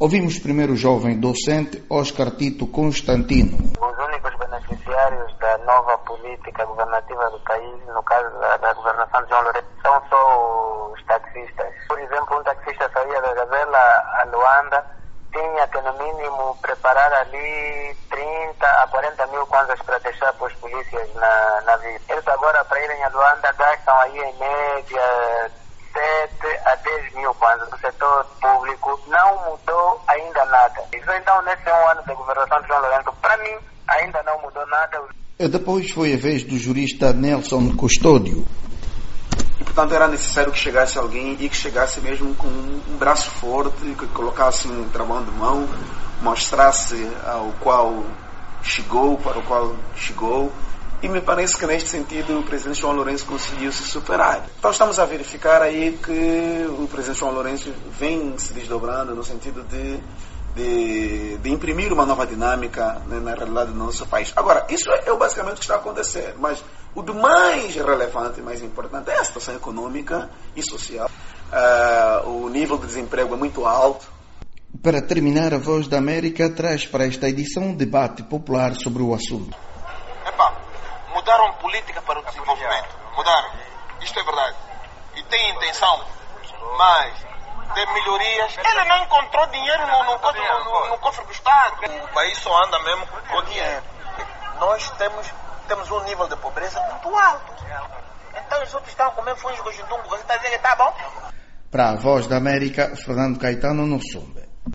Ouvimos primeiro o jovem docente Oscar Tito Constantino. Os únicos beneficiários da nova política governativa do país, no caso da, da governação de João Lourenço, são só os taxistas. Por exemplo, um taxista saía da Gazela a Luanda, tinha que no mínimo preparar ali 30 a 40 mil kwanzas para deixar para os polícias na, na vida. Eles agora para irem a Luanda gastam aí em média 7 a 10 mil kwanzas. O setor público não mudou ainda nada. Isso então nesse um ano da governação de João Lourenço, para mim ainda não mudou nada. Depois foi a vez do jurista Nelson Custódio. E, portanto, era necessário que chegasse alguém e que chegasse mesmo com um braço forte, que colocasse um trabalho de mão, mostrasse ao qual chegou, para o qual chegou. E me parece que neste sentido o presidente João Lourenço conseguiu se superar. Então estamos a verificar aí que o presidente João Lourenço vem se desdobrando no sentido de, de, de imprimir uma nova dinâmica né, na realidade do nosso país. Agora, isso é, é basicamente o que está acontecendo, mas o do mais relevante e mais importante é a situação econômica e social. Uh, o nível de desemprego é muito alto. Para terminar, a Voz da América traz para esta edição um debate popular sobre o assunto. Mudaram política para o desenvolvimento. Mudaram. Isto é verdade. E tem intenção. Mas de melhorias. Ele não encontrou dinheiro no, no, no, no, cofre do Estado. O país só anda mesmo com dinheiro. Nós temos temos um nível de pobreza muito alto. Então os outros estão a comer fungo de. Você está dizendo que está bom? Para a Voz da América, Fernando Caetano no Sumbe.